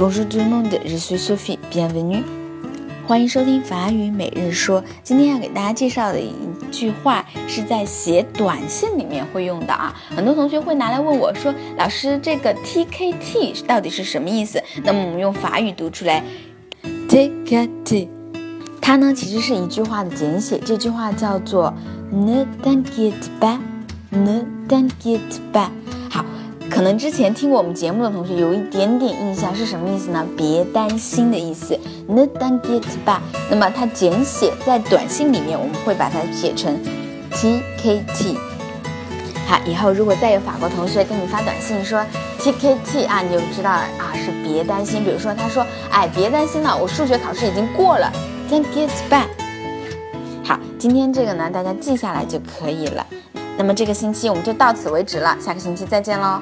Bonjour tout le monde, je suis Sophie, bienvenue。欢迎收听法语每日说。今天要给大家介绍的一句话是在写短信里面会用的啊，很多同学会拿来问我说：“老师，这个 T K T 到底是什么意思？”那么我们用法语读出来，T K T，它呢其实是一句话的简写，这句话叫做 Ne t'inquiète pas，Ne t'inquiète pas。可能之前听过我们节目的同学有一点点印象，是什么意思呢？别担心的意思。Ne t'inquiète pas。那么它简写在短信里面，我们会把它写成 T K T。好，以后如果再有法国同学给你发短信说 T K T 啊，你就知道啊是别担心。比如说他说，哎，别担心了，我数学考试已经过了。T'inquiète pas。好，今天这个呢，大家记下来就可以了。那么这个星期我们就到此为止了，下个星期再见喽。